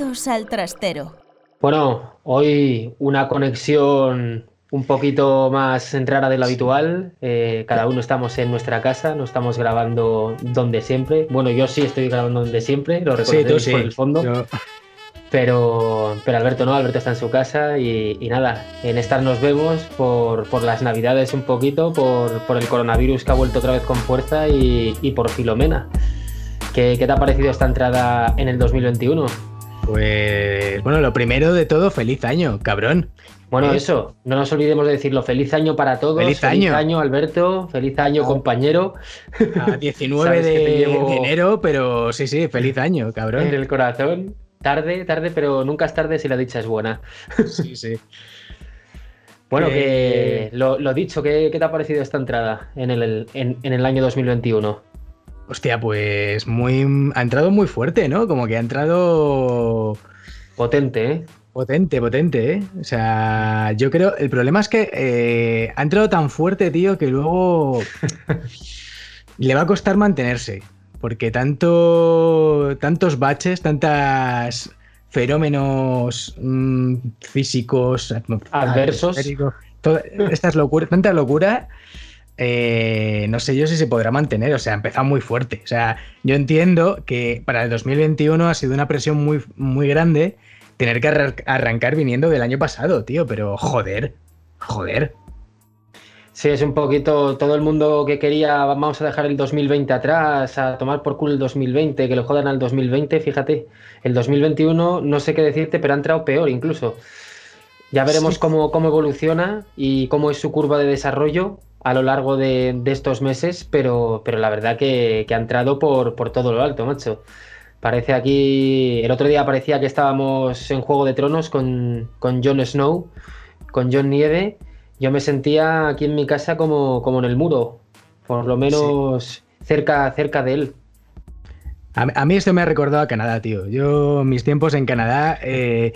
Bienvenidos al trastero. Bueno, hoy una conexión un poquito más centrada de lo habitual. Eh, cada uno estamos en nuestra casa, no estamos grabando donde siempre. Bueno, yo sí estoy grabando donde siempre, lo reconoceréis por el fondo. Pero, pero Alberto no, Alberto está en su casa y, nada, en estas nos vemos por, por, las navidades un poquito, por, por, el coronavirus que ha vuelto otra vez con fuerza y, y por Filomena. ¿Qué, ¿Qué te ha parecido esta entrada en el 2021? Pues bueno, lo primero de todo, feliz año, cabrón. Bueno, eso, no nos olvidemos de decirlo. Feliz año para todos. Feliz año, feliz año Alberto. Feliz año, compañero. A 19 de, enero, pero sí, sí, feliz año, cabrón. En el corazón. Tarde, tarde, pero nunca es tarde si la dicha es buena. Sí, sí. bueno, que lo, dicho, ¿qué, te ha parecido esta entrada en el, en, en el año 2021? Hostia, pues muy. Ha entrado muy fuerte, ¿no? Como que ha entrado. Potente, ¿eh? Potente, potente, ¿eh? O sea, yo creo. El problema es que eh, ha entrado tan fuerte, tío, que luego. le va a costar mantenerse. Porque tanto. Tantos baches, tantas fenómenos mmm, físicos, adversos. Estas locuras, tanta locura eh, no sé yo si se podrá mantener, o sea, ha empezado muy fuerte. O sea, yo entiendo que para el 2021 ha sido una presión muy, muy grande tener que arrancar viniendo del año pasado, tío, pero joder, joder. Sí, es un poquito todo el mundo que quería, vamos a dejar el 2020 atrás, a tomar por culo el 2020, que lo jodan al 2020, fíjate, el 2021 no sé qué decirte, pero ha entrado peor incluso. Ya veremos cómo, cómo evoluciona y cómo es su curva de desarrollo, a lo largo de, estos meses, pero, pero la verdad que, ha entrado por, por, todo lo alto, macho. Parece aquí, el otro día parecía que estábamos en Juego de Tronos con, con Jon Snow, con Jon Nieve. Yo me sentía aquí en mi casa como, como en el muro, por lo menos cerca, cerca de él. A, mí esto me ha recordado a Canadá, tío. Yo, mis tiempos en Canadá, eh,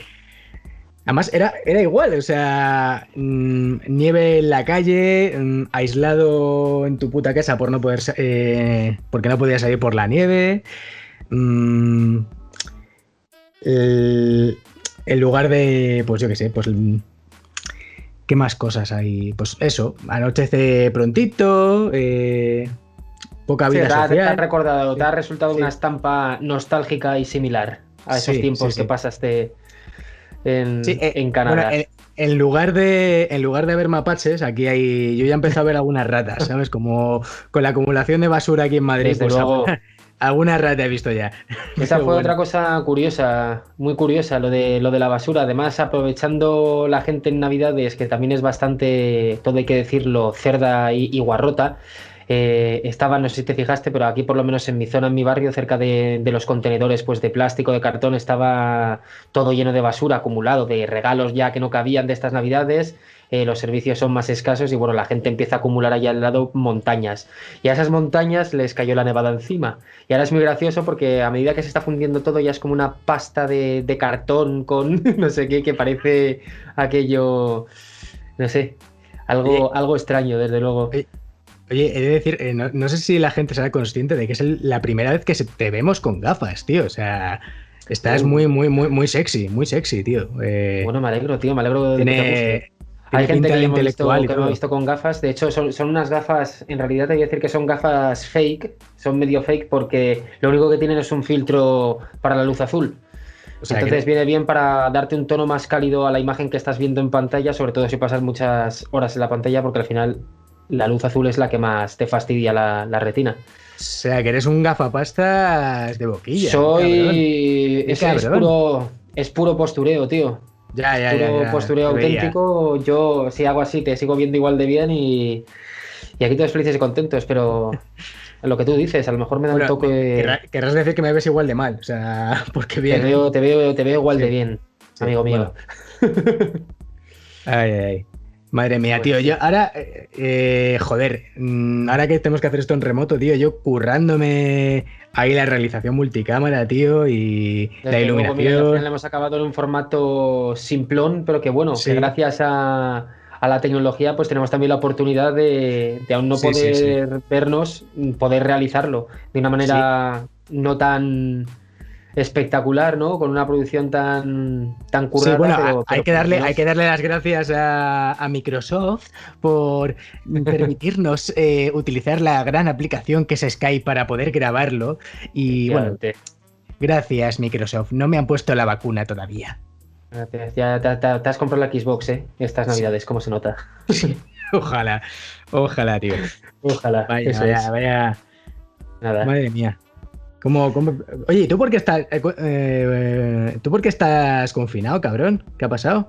Además, era, era igual, o sea, mm, nieve en la calle, mm, aislado en tu puta casa por no poder, eh, porque no podías salir por la nieve. Mm, el, lugar de, pues yo qué sé, pues ¿Qué más cosas hay? Pues eso, anochece prontito, eh, poca vida social. Te, ha recordado, te ha resultado una estampa nostálgica y similar a esos tiempos que pasaste en, eh, en Canadá. en, lugar de, en lugar de ver mapaches, aquí hay. Yo ya he empezado a ver algunas ratas, ¿sabes? Como con la acumulación de basura aquí en Madrid. Pues luego. Alguna rata he visto ya. Esa fue otra cosa curiosa, muy curiosa, lo de, lo de la basura. Además, aprovechando la gente en Navidades, que también es bastante, todo hay que decirlo, cerda y guarrota, eh, estaba, no sé si te fijaste, pero aquí por lo menos en mi zona, en mi barrio, cerca de, los contenedores pues, de plástico, de cartón, estaba todo lleno de basura acumulado, de regalos ya que no cabían de estas navidades. Eh, los servicios son más escasos y bueno, la gente empieza a acumular allá al lado montañas. Y a esas montañas les cayó la nevada encima. Y ahora es muy gracioso porque a medida que se está fundiendo todo ya es como una pasta de, cartón con no sé qué, que parece aquello, no sé, algo, algo extraño, desde luego. Oye, he de decir, eh, no, sé si la gente será consciente de que es la primera vez que te vemos con gafas, tío. O sea, estás muy, muy, muy, muy sexy, muy sexy, tío. Eh, bueno, me alegro, tío, me alegro de que Hay gente que, me visto, ha visto con gafas. De hecho, son, son, unas gafas, en realidad te voy a decir que son gafas fake, son medio fake porque lo único que tienen es un filtro para la luz azul. Entonces viene bien para darte un tono más cálido a la imagen que estás viendo en pantalla, sobre todo si pasas muchas horas en la pantalla, porque al final la luz azul es la que más te fastidia la, retina. O sea, que eres un gafapastas de boquilla. Soy. Es, puro, es puro postureo, tío. Ya, ya, puro postureo auténtico. Yo, si hago así, te sigo viendo igual de bien y, y aquí todos felices y contentos, pero lo que tú dices, a lo mejor me da un toque. Querrás decir que me ves igual de mal, o sea, porque bien. Te veo, te veo, te veo igual de bien, amigo mío. ay, ay. Madre mía, tío, yo ahora, eh, joder, mm, ahora que tenemos que hacer esto en remoto, tío, yo currándome ahí la realización multicámara, tío, y la iluminación. Le hemos acabado en un formato simplón, pero que bueno, que gracias a, la tecnología, pues tenemos también la oportunidad de, aún no poder vernos, poder realizarlo de una manera no tan espectacular, ¿no? Con una producción tan, tan currada. Sí, bueno, hay, que darle, hay que darle las gracias a, Microsoft por permitirnos eh, utilizar la gran aplicación que es Skype para poder grabarlo. Y bueno, gracias Microsoft. No me han puesto la vacuna todavía. Gracias. Ya te, has comprado la Xbox, ¿eh? Estas navidades, ¿cómo se nota? ojalá, ojalá, tío. Ojalá. Vaya, vaya, Nada. Madre mía. Oye, ¿tú por qué estás, eh, eh, ¿tú por qué estás confinado, cabrón? ¿Qué ha pasado?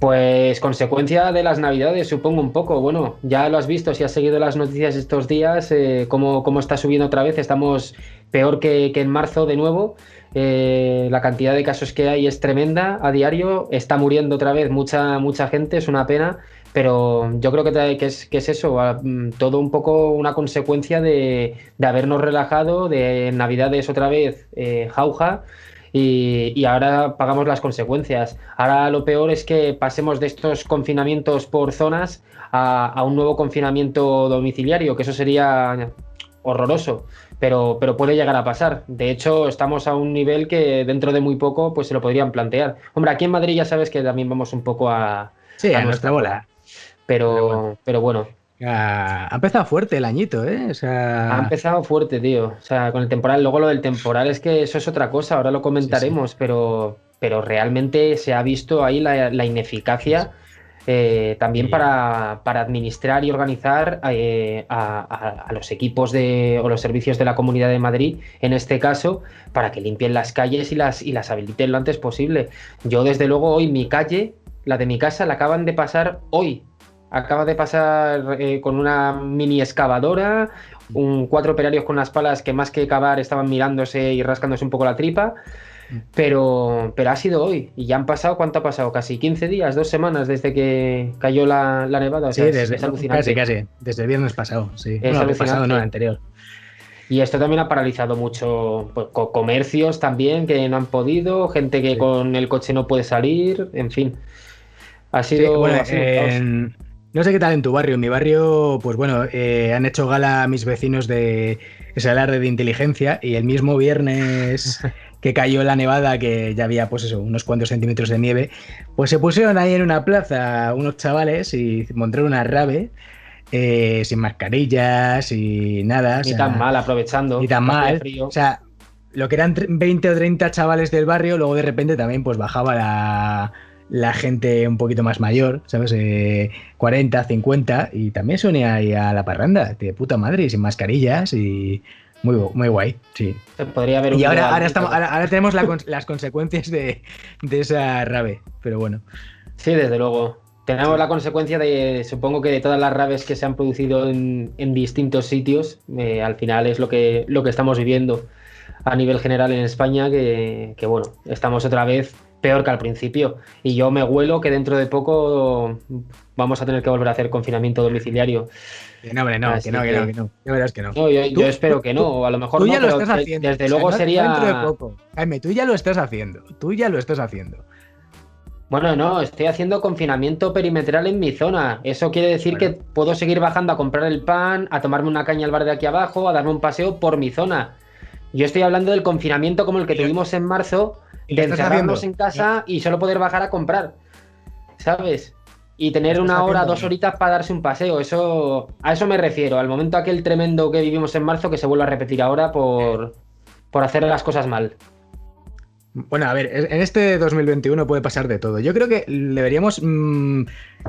Pues consecuencia de las navidades, supongo un poco. Bueno, ya lo has visto, si has seguido las noticias estos días, eh, cómo, está subiendo otra vez. Estamos peor que, en marzo de nuevo. la cantidad de casos que hay es tremenda a diario. Está muriendo otra vez mucha, mucha gente, es una pena. Pero yo creo que, que, es, que es eso, mm, todo un poco una consecuencia de, habernos relajado, de Navidades otra vez eh, jauja y, ahora pagamos las consecuencias. Ahora lo peor es que pasemos de estos confinamientos por zonas a, un nuevo confinamiento domiciliario, que eso sería horroroso, pero, pero puede llegar a pasar. De hecho, estamos a un nivel que dentro de muy poco pues se lo podrían plantear. Hombre, aquí en Madrid ya sabes que también vamos un poco a... Sí, a, nuestra bola. Pero, pero bueno. Ha empezado fuerte el añito, ¿eh? Ha empezado fuerte, tío. O sea, con el temporal. Luego lo del temporal es que eso es otra cosa, ahora lo comentaremos, Pero, pero realmente se ha visto ahí la, ineficacia eh, también para, administrar y organizar eh, a, los equipos de, o los servicios de la Comunidad de Madrid, en este caso, para que limpien las calles y las, y las habiliten lo antes posible. Yo, desde luego, hoy mi calle, la de mi casa, la acaban de pasar hoy acaba de pasar eh, con una mini excavadora, un, cuatro operarios con unas palas que más que cavar estaban mirándose y rascándose un poco la tripa. Pero, pero ha sido hoy y ya han pasado, ¿cuánto ha pasado? Casi 15 días, dos semanas desde que cayó la, nevada. sí, desde, casi, casi, desde el viernes pasado, sí. Es no, pasado, no, el anterior. Y esto también ha paralizado mucho pues, comercios también que no han podido, gente que con el coche no puede salir, en fin. Ha sido, no sé qué tal en tu barrio. En mi barrio, pues bueno, eh, han hecho gala a mis vecinos de ese alarde de inteligencia y el mismo viernes que cayó la nevada, que ya había pues eso, unos cuantos centímetros de nieve, pues se pusieron ahí en una plaza unos chavales y montaron una rave. Eh, sin mascarillas y nada. Ni tan mal, aprovechando. Ni tan mal. O sea, lo que eran 20 o 30 chavales del barrio, luego de repente también pues bajaba la, la gente un poquito más mayor, ¿sabes? 40, eh, 50, y también se ahí a la parranda, de puta madre, sin mascarillas y muy, muy guay, sí. podría haber y ahora, ahora, estamos, ahora, tenemos las consecuencias de, esa rave, pero bueno. Sí, desde luego. Tenemos la consecuencia de, supongo que de todas las raves que se han producido en, distintos sitios, eh, al final es lo que, lo que estamos viviendo a nivel general en España, que, que bueno, estamos otra vez peor que al principio. Y yo me huelo que dentro de poco vamos a tener que volver a hacer confinamiento domiciliario. no, hombre, no, que no, que, no, que no. Ya verás que no. yo, espero que no, o a lo mejor tú ya lo estás haciendo. Desde luego sería. Dentro de poco. Jaime, tú ya lo estás haciendo. Tú ya lo estás haciendo. Bueno, no, estoy haciendo confinamiento perimetral en mi zona. Eso quiere decir que puedo seguir bajando a comprar el pan, a tomarme una caña al bar de aquí abajo, a darme un paseo por mi zona. Yo estoy hablando del confinamiento como el que tuvimos en marzo, de encerrarnos en casa y solo poder bajar a comprar. ¿Sabes? Y tener una hora, dos horitas para darse un paseo. Eso, a eso me refiero. Al momento aquel tremendo que vivimos en marzo que se vuelve a repetir ahora por, por hacer las cosas mal. Bueno, a ver, en este 2021 puede pasar de todo. Yo creo que deberíamos mm,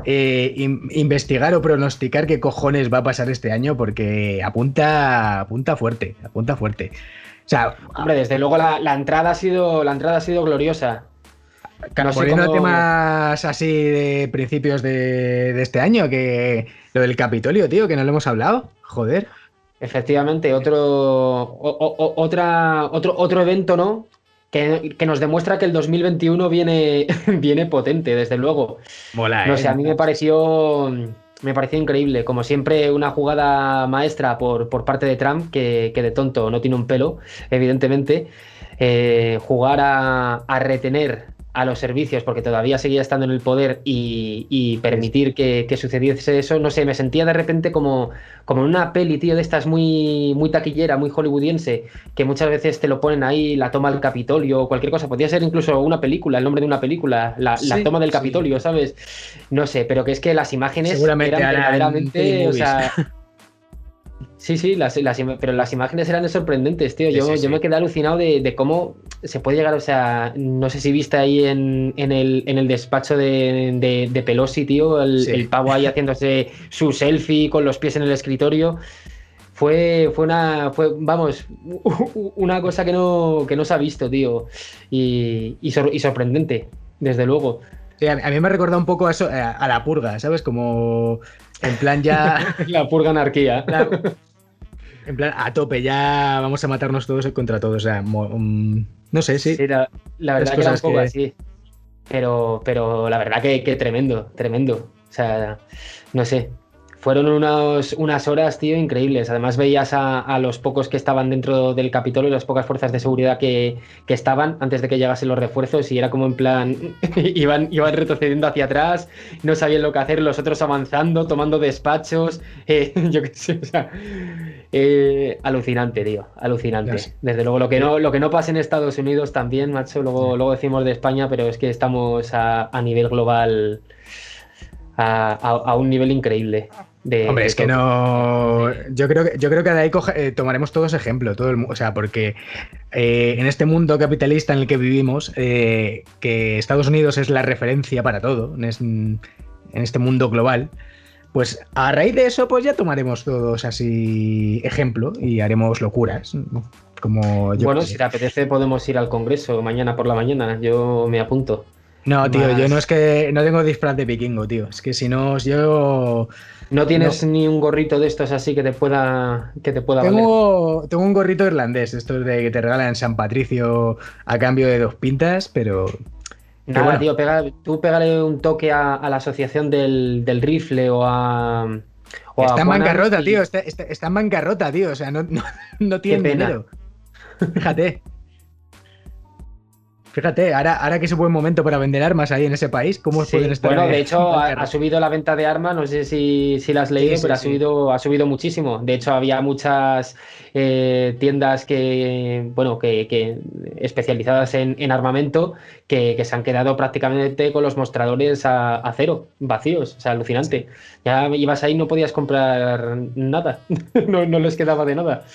eh, investigar o pronosticar qué cojones va a pasar este año porque apunta, apunta fuerte, apunta fuerte. O sea, hombre, desde luego la, entrada ha sido la entrada ha sido gloriosa. No poniendo temas así de principios de, este año, que lo del Capitolio, tío, que no lo hemos hablado. Joder. Efectivamente, otro, otra, otro, otro evento, ¿no? Que, nos demuestra que el 2021 viene, viene potente, desde luego. Mola, no sé, a mí me pareció me pareció increíble. Como siempre, una jugada maestra por, por parte de Trump, que, de tonto no tiene un pelo, evidentemente. Eh, jugar a, retener a los servicios porque todavía seguía estando en el poder y, permitir que, sucediese eso, no sé, me sentía de repente como, como en una peli, tío, de estas muy, muy taquillera, muy hollywoodiense, que muchas veces te lo ponen ahí, la toma del Capitolio o cualquier cosa, podría ser incluso una película, el nombre de una película, la, toma del Capitolio, ¿sabes? No sé, pero que es que las imágenes Seguramente eran verdaderamente, o sea... Sí, sí, las, pero las imágenes eran sorprendentes, tío. Yo, yo me quedé alucinado de, cómo se puede llegar, o sea, no sé si viste ahí en, el, en el, despacho de, de, Pelosi, tío, el, pavo ahí haciéndose su selfie con los pies en el escritorio. Fue, fue una, fue, vamos, una cosa que no, que no se ha visto, tío. Y, y, sorprendente, desde luego. A mí me ha recordado un poco a, eso, a la purga, ¿sabes? Como en plan ya... la purga anarquía. En plan, a tope, ya vamos a matarnos todos contra todos. O sea, mm, no sé, sí. sí la, verdad que era un poco así. Pero, pero la verdad que, que tremendo, tremendo. O sea, no sé fueron unas horas, tío, increíbles. Además veías a, los pocos que estaban dentro del Capitolio y las pocas fuerzas de seguridad que, estaban antes de que llegasen los refuerzos y era como en plan, iban, iban retrocediendo hacia atrás, no sabían lo que hacer, los otros avanzando, tomando despachos, eh, yo qué sé, o sea, eh, alucinante, tío, alucinante. Desde luego, lo que, no, lo que no pasa en Estados Unidos también, macho, luego, luego decimos de España, pero es que estamos a, nivel global. a, un nivel increíble. Hombre, es que no. Yo creo que, yo creo que de ahí eh, tomaremos todos ejemplo, todo el, o sea, porque eh, en este mundo capitalista en el que vivimos, eh, que Estados Unidos es la referencia para todo, en, este mundo global, pues a raíz de eso, pues ya tomaremos todos así ejemplo y haremos locuras. Como bueno, si te apetece, podemos ir al Congreso mañana por la mañana. Yo me apunto. No, tío, yo no es que no tengo disfraz de vikingo, tío. Es que si no, yo ¿No tienes ni un gorrito de estos así que te pueda, que te pueda tengo, Tengo un gorrito irlandés, estos de que te regalan San Patricio a cambio de dos pintas, pero... Nada, tío, tú pégale un toque a, la asociación del, rifle o a... está en bancarrota, tío, está, en bancarrota, tío, o sea, no, no, no tiene dinero. Fíjate. Fíjate, ahora, ahora que es un buen momento para vender armas ahí en ese país, ¿cómo pueden estar? Bueno, de hecho, ha, subido la venta de armas, no sé si, si la has leído, pero ha, subido, ha subido muchísimo. De hecho, había muchas eh, tiendas que, bueno, que, especializadas en, armamento que, se han quedado prácticamente con los mostradores a, cero, vacíos. O sea, alucinante. Ya ibas ahí y no podías comprar nada. no, no les quedaba de nada.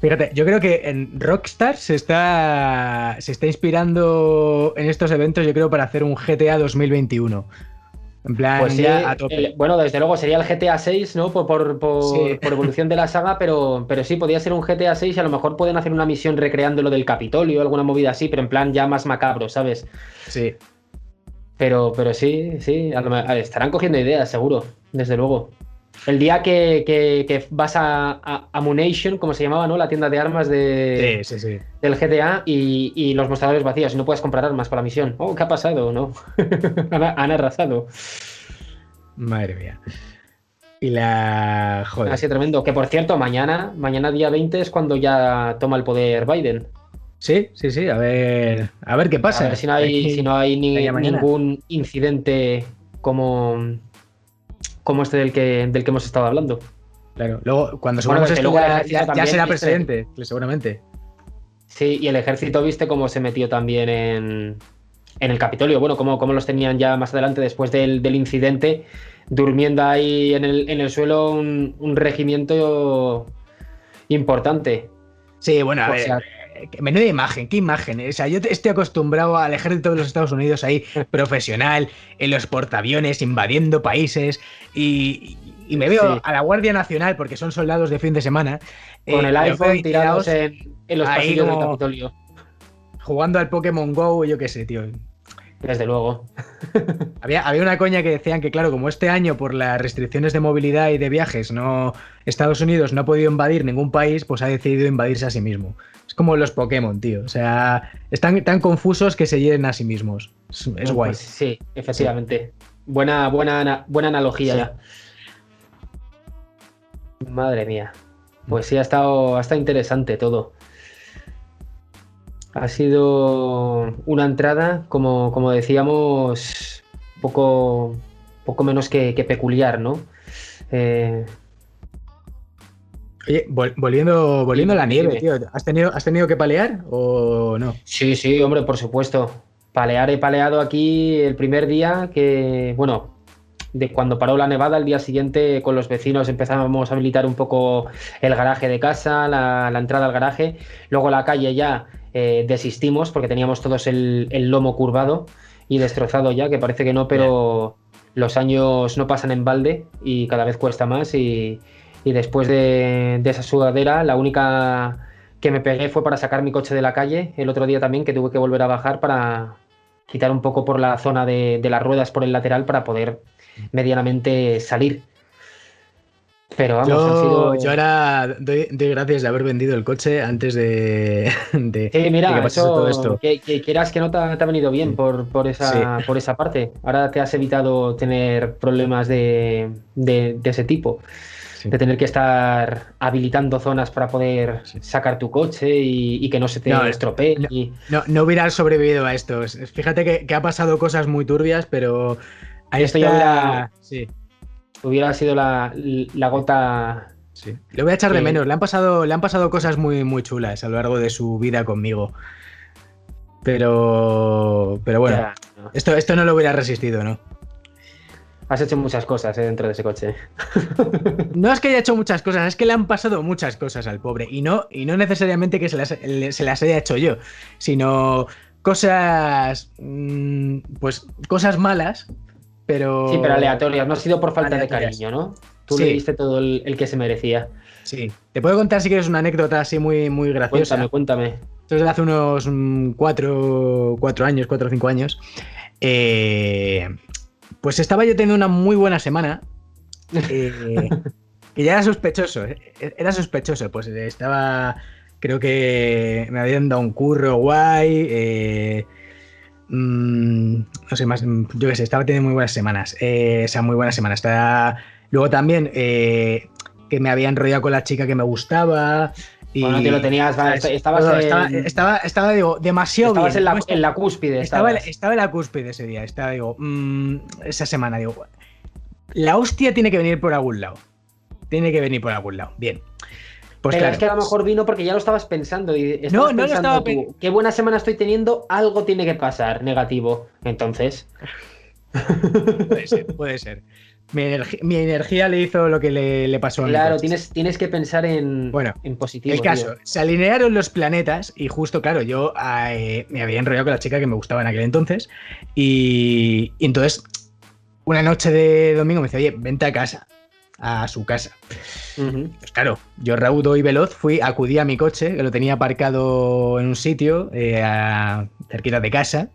Fíjate, yo creo que en Rockstar se está, se está inspirando en estos eventos, yo creo, para hacer un GTA 2021. En plan, pues ya a tope. bueno, desde luego sería el GTA 6, ¿no? Por, por, por, evolución de la saga, pero, pero sí, podría ser un GTA 6 y a lo mejor pueden hacer una misión recreando lo del Capitolio, alguna movida así, pero en plan ya más macabro, ¿sabes? Sí. Pero, pero sí, sí, estarán cogiendo ideas, seguro, desde luego. El día que, vas a, a, como se llamaba, ¿no? La tienda de armas de, del GTA y, los mostradores vacíos y no puedes comprar armas para la misión. Oh, ¿qué ha pasado? ¿No? han, arrasado. Madre mía. Y la. Joder. Ha sido tremendo. Que por cierto, mañana, mañana día 20 es cuando ya toma el poder Biden. Sí, sí, sí. A ver, a ver qué pasa. A ver si no hay, si no hay ningún incidente como como este del que, del que hemos estado hablando. Claro, luego cuando subamos esto ya, será presidente, seguramente. Sí, y el ejército, viste cómo se metió también en, en el Capitolio. Bueno, cómo, cómo, los tenían ya más adelante después del, incidente, durmiendo ahí en el, en el suelo un, regimiento importante. Sí, bueno, a ver, menuda imagen, qué imagen. O sea, yo estoy acostumbrado al ejército de los Estados Unidos ahí, profesional, en los portaaviones, invadiendo países, y, me veo a la Guardia Nacional, porque son soldados de fin de semana. Con el eh, iPhone tirados en, los pasillos del Capitolio. Jugando al Pokémon Go, yo qué sé, tío. Desde luego. había, había una coña que decían que, claro, como este año, por las restricciones de movilidad y de viajes, no Estados Unidos no ha podido invadir ningún país, pues ha decidido invadirse a sí mismo como los Pokémon, tío. O sea, están tan confusos que se hieren a sí mismos. Es, guay. Pues sí, efectivamente. Buena, buena, buena analogía. Madre mía. Pues sí, ha estado, ha estado interesante todo. Ha sido una entrada, como, como decíamos, poco, poco menos que, peculiar, ¿no? Eh, Oye, volviendo, volviendo a la nieve, tío, ¿has tenido, ¿has tenido que palear o no? Sí, sí, hombre, por supuesto. Palear he paleado aquí el primer día que, bueno, de cuando paró la nevada, el día siguiente con los vecinos empezamos a habilitar un poco el garaje de casa, la, entrada al garaje. Luego la calle ya eh, desistimos porque teníamos todos el, lomo curvado y destrozado ya, que parece que no, pero los años no pasan en balde y cada vez cuesta más. Y, después de, esa sudadera, la única que me pegué fue para sacar mi coche de la calle. El otro día también que tuve que volver a bajar para quitar un poco por la zona de las ruedas por el lateral para poder medianamente salir. Pero vamos, yo, yo ahora doy, gracias de haber vendido el coche antes de, de, mira, que todo esto. Que, quieras que no te, ha venido bien por, por, esa, por esa parte. Ahora te has evitado tener problemas de, de, ese tipo. De tener que estar habilitando zonas para poder sacar tu coche y, que no se te estropee. No, no, hubieras sobrevivido a esto. Fíjate que, que ha pasado cosas muy turbias, pero Ahí Esto ya hubiera, sí. hubiera sido la, gota. Sí. Le voy a echar de menos. Le han pasado, le han pasado cosas muy, muy chulas a lo largo de su vida conmigo. Pero. Pero bueno. Esto, esto no lo hubiera resistido, ¿no? Has hecho muchas cosas eh, dentro de ese coche. no es que haya hecho muchas cosas, es que le han pasado muchas cosas al pobre. Y no, y no necesariamente que se las, se las haya hecho yo, sino cosas. Mm, pues cosas malas pero... Sí, pero aleatorias, no ha sido por falta de cariño, ¿no? Tú le diste todo el, que se merecía. Sí. Te puedo contar si quieres una anécdota así muy, muy graciosa. Cuéntame, cuéntame. Esto es de hace unos mm, cuatro, años, cuatro o cinco años. Eh, pues estaba yo teniendo una muy buena semana. Eh, y ya era sospechoso, eh, era sospechoso. Pues estaba, creo que me habían dado un curro guay. Eh, Mm, no sé, más, yo qué sé, estaba teniendo muy buenas semanas. Eh, o sea, muy buenas semanas. Estaba, luego también eh, que me había enrollado con la chica que me gustaba. Y, bueno, te lo tenías, estabas estaba, estaba, digo, demasiado estabas En, la, en la cúspide. Estaba, estaba, en la cúspide ese día. Estaba, digo, mm, esa semana, digo, la hostia tiene que venir por algún lado. Tiene que venir por algún lado. Bien. Pues Pero es que a lo mejor vino porque ya lo estabas pensando. Y no, no lo estaba Qué buena semana estoy teniendo, algo tiene que pasar negativo. Entonces. puede ser, puede ser. Mi, energía le hizo lo que le, pasó a. Claro, tienes, tienes que pensar en, bueno, en positivo. El caso, se alinearon los planetas y justo, claro, yo eh, me había enrollado con la chica que me gustaba en aquel entonces. Y, y entonces, una noche de domingo me dice, oye, vente a casa a su casa. Pues claro, yo raudo y veloz fui, acudí a mi coche, que lo tenía aparcado en un sitio, eh, cerquita de casa.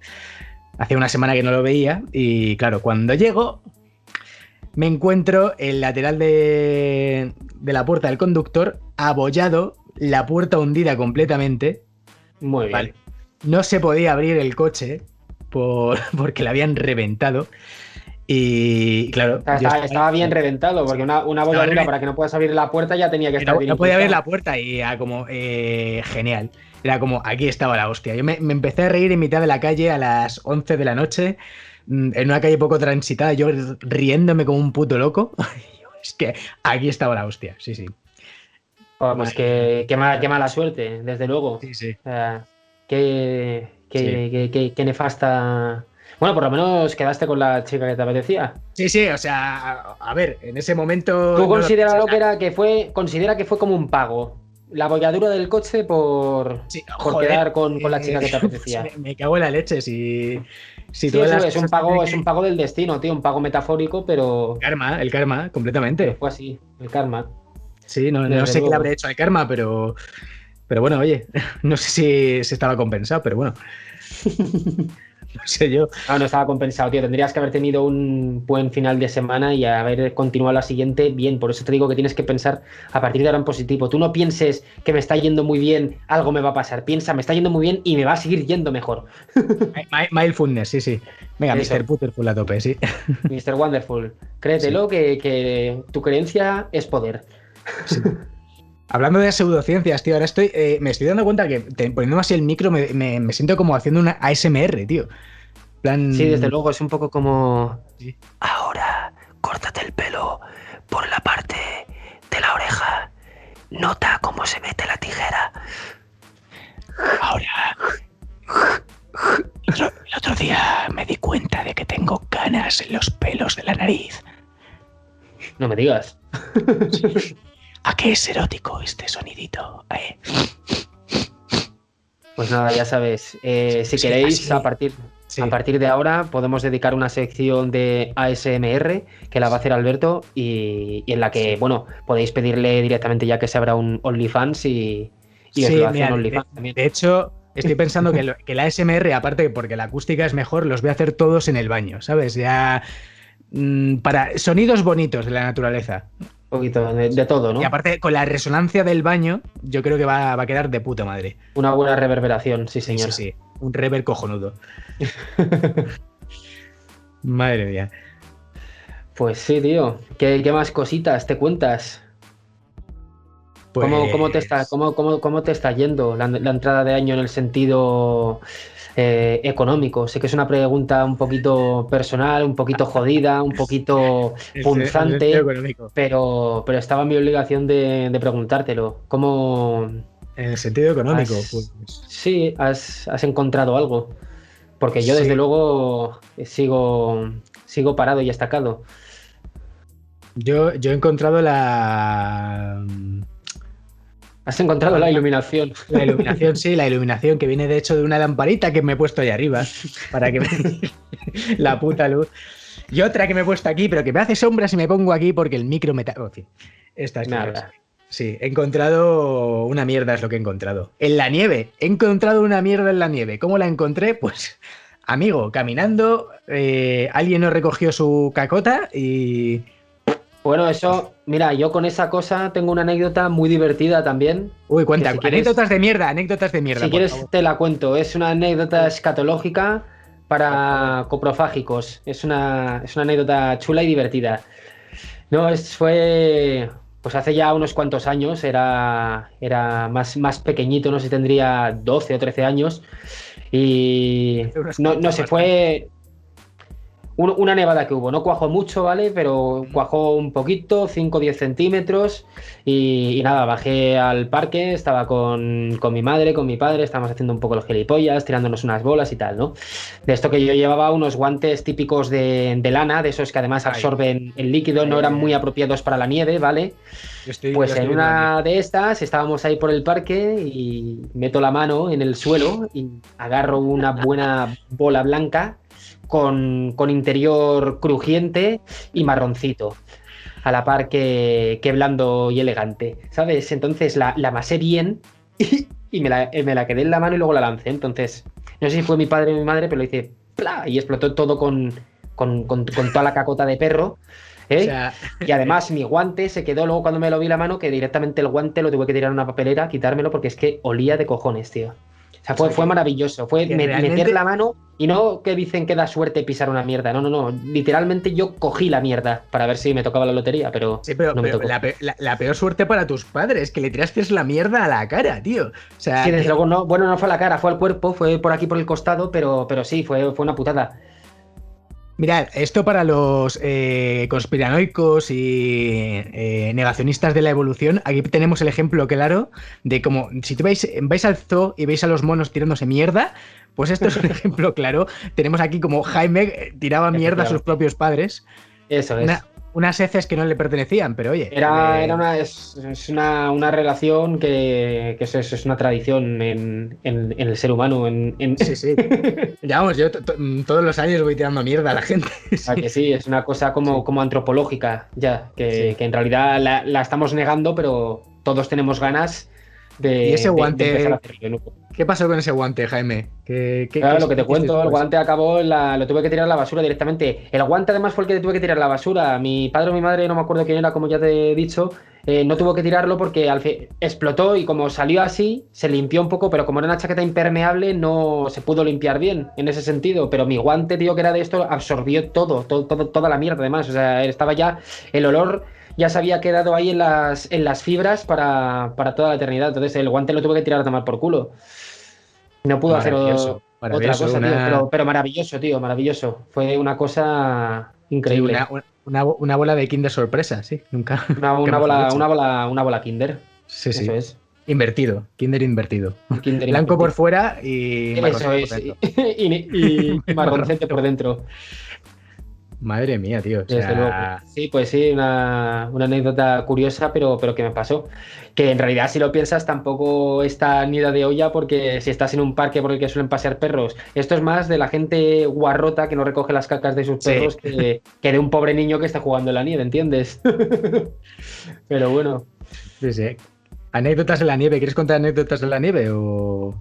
Hace una semana que no lo veía y claro, cuando llego me encuentro el lateral de, de la puerta del conductor abollado, la puerta hundida completamente. Muy bien. No se podía abrir el coche por, porque la habían reventado. Y claro. estaba, bien reventado, porque una, una para que no puedas abrir la puerta ya tenía que estar bien. No podía abrir la puerta y era como eh, genial. Era como, aquí estaba la hostia. Yo me, empecé a reír en mitad de la calle a las 11 de la noche, en una calle poco transitada, yo riéndome como un puto loco. es que aquí estaba la hostia, sí, sí. pues qué, qué, mala, qué, mala, suerte, desde luego. Sí, sí. qué, qué, qué nefasta bueno, por lo menos quedaste con la chica que te apetecía. Sí, sí, o sea, a ver, en ese momento. Tú considera lo que era que fue. Considera que fue como un pago. La bolladura del coche por, quedar con, la chica que te apetecía. me, cago en la leche si. Si sí, es un pago, es un pago del destino, tío, un pago metafórico, pero. El karma, el karma, completamente. fue así, el karma. Sí, no, no sé qué le habré hecho al karma, pero. Pero bueno, oye, no sé si, si estaba compensado, pero bueno. no sé yo. No, no estaba compensado, tío. Tendrías que haber tenido un buen final de semana y haber continuado la siguiente bien. Por eso te digo que tienes que pensar a partir de ahora en positivo. Tú no pienses que me está yendo muy bien, algo me va a pasar. Piensa, me está yendo muy bien y me va a seguir yendo mejor. Mindfulness, sí, sí. Venga, Mr. Putterful a tope, sí. Mr. Wonderful. Créetelo que, que, tu creencia es poder. Hablando de pseudociencias, tío, ahora estoy, eh, me estoy dando cuenta que poniendo así el micro me, me, siento como haciendo una ASMR, tío. Plan... Sí, desde luego, es un poco como... Ahora, córtate el pelo por la parte de la oreja. Nota cómo se mete la tijera. Ahora... El otro, día me di cuenta de que tengo canas en los pelos de la nariz. No me digas. ¿A qué es erótico este sonidito? Eh. Pues nada, ya sabes. Eh, si queréis, a partir, a partir de ahora podemos dedicar una sección de ASMR que la va a hacer Alberto y, en la que, bueno, podéis pedirle directamente ya que se abra un OnlyFans y, y os lo hace OnlyFans también. De hecho, estoy pensando que, que la ASMR, aparte porque la acústica es mejor, los voy a hacer todos en el baño, ¿sabes? Ya mm, para sonidos bonitos de la naturaleza poquito de, todo, ¿no? Y aparte, con la resonancia del baño, yo creo que va, a quedar de puta madre. Una buena reverberación, sí, señor. Sí, sí, un rever cojonudo. madre mía. Pues sí, tío. ¿Qué, más cositas te cuentas? ¿Cómo, te está, pues cómo, te está yendo la, entrada de año en el sentido eh, económico? Sé que es una pregunta un poquito personal, un poquito jodida, un poquito punzante, pero, pero estaba en mi obligación de, preguntártelo. ¿Cómo... En el sentido económico, pues. Sí, has, encontrado algo. Porque yo, desde luego, sigo, sigo parado y estacado. Yo, yo he encontrado la Has encontrado la iluminación. La iluminación, sí, la iluminación que viene de hecho de una lamparita que me he puesto ahí arriba para que me... la puta luz. Y otra que me he puesto aquí, pero que me hace sombras y me pongo aquí porque el micro me... Oh, Esta es Nada. Sí, he encontrado una mierda, es lo que he encontrado. En la nieve, he encontrado una mierda en la nieve. ¿Cómo la encontré? Pues, amigo, caminando, eh, alguien nos recogió su cacota y bueno, eso, mira, yo con esa cosa tengo una anécdota muy divertida también. Uy, cuenta, anécdotas de mierda, anécdotas de mierda. Si quieres te la cuento, es una anécdota escatológica para coprofágicos. Es una, es una anécdota chula y divertida. No, es, fue, pues hace ya unos cuantos años, era, era más, más pequeñito, no sé, tendría 12 o 13 años. Y no, no se fue, una nevada que hubo. No cuajó mucho, ¿vale? Pero cuajó un poquito, 5 o 10 centímetros. Y, nada, bajé al parque, estaba con, mi madre, con mi padre, estábamos haciendo un poco los gilipollas, tirándonos unas bolas y tal, ¿no? De esto que yo llevaba unos guantes típicos de, lana, de esos que además absorben el líquido, no eran muy apropiados para la nieve, ¿vale? pues en una de estas estábamos ahí por el parque y meto la mano en el suelo y agarro una buena bola blanca con, interior crujiente y marroncito a la par que, blando y elegante, ¿sabes? Entonces la, la amasé bien y, me, la, me, la, quedé en la mano y luego la lancé. Entonces, no sé si fue mi padre o mi madre, pero lo hice ¡pla! y explotó todo con, con, toda la cacota de perro. ¿eh? Y además mi guante se quedó luego cuando me lo vi la mano, que directamente el guante lo tuve que tirar a una papelera, quitármelo porque es que olía de cojones, tío. O sea, fue, fue maravilloso. Fue meter la mano y no que dicen que da suerte pisar una mierda. No, no, no. Literalmente yo cogí la mierda para ver si me tocaba la lotería, pero. Sí, pero, La, peor suerte para tus padres, que le tiraste la mierda a la cara, tío. O sea, sí, desde luego no. Bueno, no fue a la cara, fue al cuerpo, fue por aquí por el costado, pero, pero sí, fue, fue una putada. Mirad, esto para los eh, conspiranoicos y eh, negacionistas de la evolución, aquí tenemos el ejemplo claro de cómo si te vais, vais al zoo y veis a los monos tirándose mierda, pues esto es un ejemplo claro. Tenemos aquí como Jaime tiraba mierda a sus propios padres. Eso es unas heces que no le pertenecían, pero oye. Era, era una, es, una, una, relación que, que es, una tradición en, en, el ser humano. En, Sí, sí. ya vamos, yo todos los años voy tirando mierda a la gente. sí. que sí, es una cosa como, como antropológica, ya, que, que en realidad la, la, estamos negando, pero todos tenemos ganas de. Y ese guante. ¿Qué pasó con ese guante, Jaime? claro, lo que te cuento, el guante acabó, lo tuve que tirar a la basura directamente. El guante además fue el que tuve que tirar a la basura. Mi padre o mi madre, no me acuerdo quién era, como ya te he dicho, eh, no tuvo que tirarlo porque al explotó y como salió así, se limpió un poco, pero como era una chaqueta impermeable, no se pudo limpiar bien en ese sentido. Pero mi guante, tío, que era de esto, absorbió todo, todo, toda la mierda además. O sea, estaba ya el olor ya se había quedado ahí en las, en las fibras para, toda la eternidad. Entonces el guante lo tuve que tirar a tomar por culo. No pudo hacer otra cosa, tío. Pero, maravilloso, tío, maravilloso. Fue una cosa increíble. una, bola de Kinder sorpresa, sí. Nunca. Una, bola, una, bola, una bola Kinder. Sí, sí. Eso es. Invertido, Kinder invertido. Blanco por fuera y. Eso es. Y, y, marroncete por dentro. Madre mía, tío. Sí, pues sí, una, anécdota curiosa, pero, pero que me pasó. Que en realidad, si lo piensas, tampoco está nida de olla, porque si estás en un parque por el que suelen pasear perros, esto es más de la gente guarrota que no recoge las cacas de sus perros que, de un pobre niño que está jugando en la nieve, ¿entiendes? pero bueno. Sí, sí. ¿Anécdotas en la nieve? ¿Quieres contar anécdotas en la nieve o,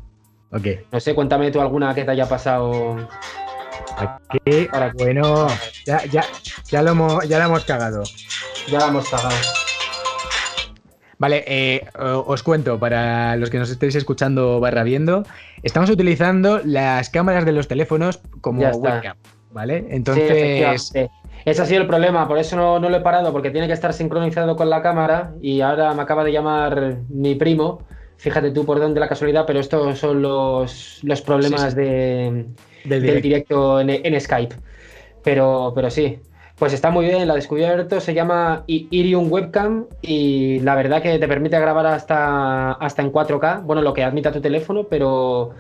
o qué? No sé, cuéntame tú alguna que te haya pasado. Aquí, bueno, ya, ya, ya, lo hemos, ya la hemos cagado. Ya la hemos cagado. Vale, eh, os cuento, para los que nos estéis escuchando barra viendo, estamos utilizando las cámaras de los teléfonos como webcam, ¿vale? Entonces... ese ha sido el problema, por eso no, lo he parado, porque tiene que estar sincronizado con la cámara y ahora me acaba de llamar mi primo, fíjate tú por dónde la casualidad, pero estos son los, los problemas de del directo, en, Skype. Pero, pero sí, pues está muy bien, la he descubierto, se llama Irium Webcam y la verdad que te permite grabar hasta, hasta en 4K, bueno, lo que admita tu teléfono, pero,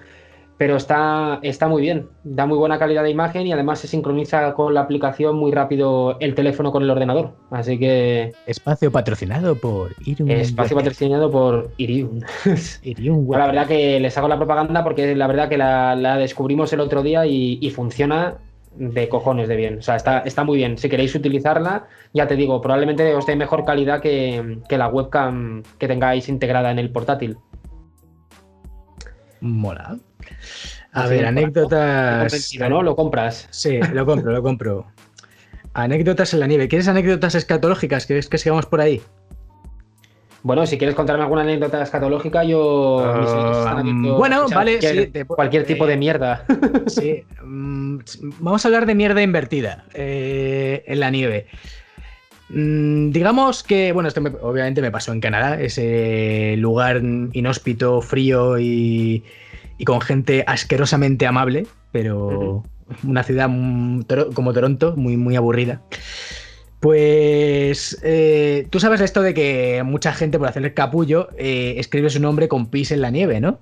pero está, está muy bien, da muy buena calidad de imagen y además se sincroniza con la aplicación muy rápido el teléfono con el ordenador, así que... Espacio patrocinado por Irium. Espacio patrocinado por Irium. Irium La verdad que les hago la propaganda porque la verdad que la, descubrimos el otro día y, funciona de cojones de bien. O sea, está, está muy bien. Si queréis utilizarla, ya te digo, probablemente os dé mejor calidad que, que la webcam que tengáis integrada en el portátil. Mola. A ver, anécdotas. ¿no? ¿Lo compras? Sí, lo compro, lo compro. Anécdotas en la nieve. ¿Quieres anécdotas escatológicas? ¿Quieres que sigamos por ahí? Bueno, si quieres contarme alguna anécdota escatológica, yo. Ah, bueno, vale, cualquier, sí, cualquier tipo de mierda. Sí. Mm, vamos a hablar de mierda invertida eh, en la nieve. Mm, digamos que, bueno, esto obviamente me pasó en Canadá, ese lugar inhóspito, frío y, con gente asquerosamente amable, pero una ciudad como Toronto, muy, muy aburrida. Pues eh, tú sabes esto de que mucha gente por hacer el capullo eh, escribe su nombre con pis en la nieve, ¿no?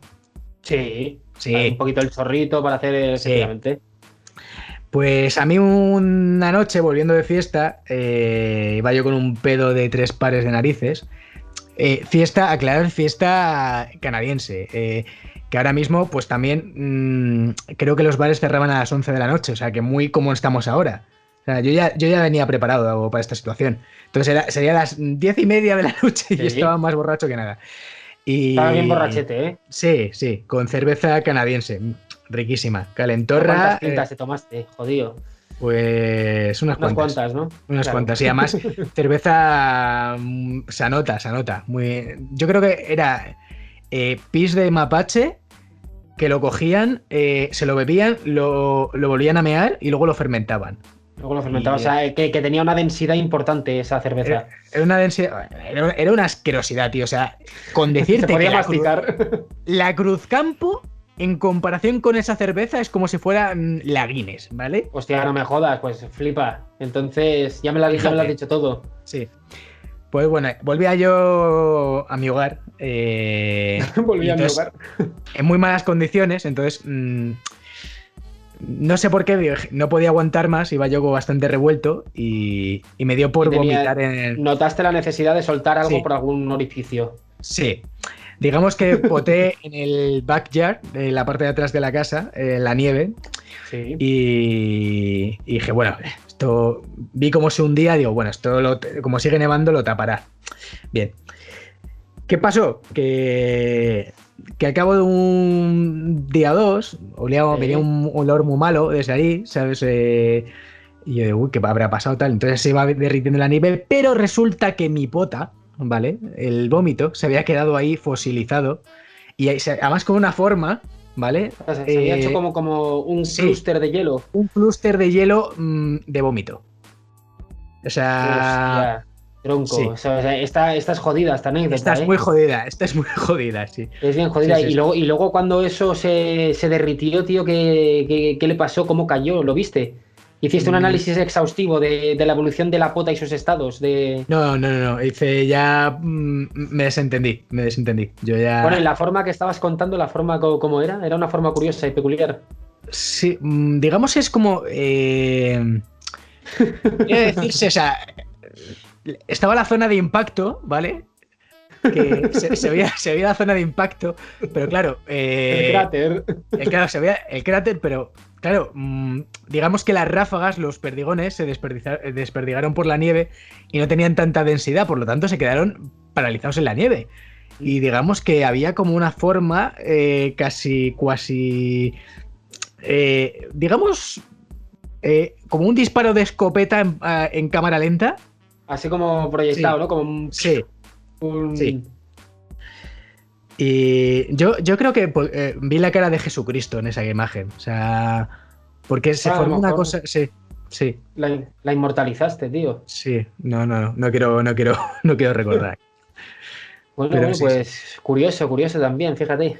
Sí, sí. Un poquito el zorrito para hacer, efectivamente. Pues a mí una noche, volviendo de fiesta, eh, iba yo con un pedo de tres pares de narices. Eh, fiesta, aclarar, fiesta canadiense. Eh, que ahora mismo, pues también mm, creo que los bares cerraban a las 11 de la noche, o sea que muy como estamos ahora. O sea, yo ya, yo ya venía preparado para esta situación. Entonces era, sería las diez y media de la noche y estaba más borracho que nada. Y, estaba bien borrachete, ¿eh? Sí, sí, con cerveza canadiense riquísima. Calentorra. ¿Cuántas pintas eh, te tomaste? Jodido. Pues unas, unas cuantas. ¿no? Unas cuantas. Y además, cerveza mm, se anota, se anota. Muy... Yo creo que era eh, pis de mapache que lo cogían, eh, se lo bebían, lo, volvían a mear y luego lo fermentaban. Luego lo fermentaban, o sea, que, tenía una densidad importante esa cerveza. Era, una densidad, era, una asquerosidad, tío. O sea, con decirte que la, cruz, la Cruzcampo en comparación con esa cerveza es como si fuera mm, la Guinness, ¿vale? Hostia, no me jodas, pues flipa. Entonces, ya me lo has dicho todo. Sí. Pues bueno, volvía yo a mi hogar. Eh, volví a mi hogar. en muy malas condiciones, entonces. Mm, no sé por qué, no podía aguantar más, iba yo bastante revuelto y, me dio por vomitar en el... ¿Notaste la necesidad de soltar algo por algún orificio? Sí. Digamos que boté en el backyard, en la parte de atrás de la casa, en la nieve. Sí. Y, dije, bueno, esto vi cómo se hundía, digo, bueno, esto como sigue nevando lo tapará. Bien. ¿Qué pasó? Que, que al cabo de un día o dos, olía, venía un olor muy malo desde ahí, ¿sabes? Eh, y yo digo, uy, ¿qué habrá pasado tal? Entonces se iba derritiendo la nieve, pero resulta que mi pota, ¿vale? El vómito se había quedado ahí fosilizado y además con una forma, ¿vale? se había hecho eh, como, como un clúster de hielo. Un clúster de hielo mm, de vómito. O sea, Tronco. O sea, esta, esta, es jodida, esta anécdota. Esta es ¿eh? muy jodida, esta es muy jodida, sí. Es bien jodida. y, luego, y luego cuando eso se, se derritió, tío, ¿qué, ¿qué, le pasó? ¿Cómo cayó? ¿Lo viste? Hiciste un mm. análisis exhaustivo de, de, la evolución de la pota y sus estados. De... No, no, no, no. Hice ya. Mm, me desentendí, me desentendí. Yo ya. Bueno, y la forma que estabas contando, la forma como, era, era una forma curiosa y peculiar. Sí, mm, digamos es como. Eh... decirse, o sea, estaba la zona de impacto, ¿vale? Que se, veía, la zona de impacto, pero claro. Eh, el cráter. claro, se veía el cráter, pero claro, mm, digamos que las ráfagas, los perdigones, se desperdigaron por la nieve y no tenían tanta densidad, por lo tanto se quedaron paralizados en la nieve. Y digamos que había como una forma eh, casi, cuasi. Eh, digamos, como un disparo de escopeta en cámara lenta Así como proyectado, ¿no? Como un... Sí. Sí. Y yo, yo creo que pues, eh, vi la cara de Jesucristo en esa imagen. O sea, porque se formó una cosa. Sí, sí. La, inmortalizaste, tío. Sí, no, no, no, no quiero, no quiero, no quiero recordar. bueno, pues curioso, curioso también, fíjate.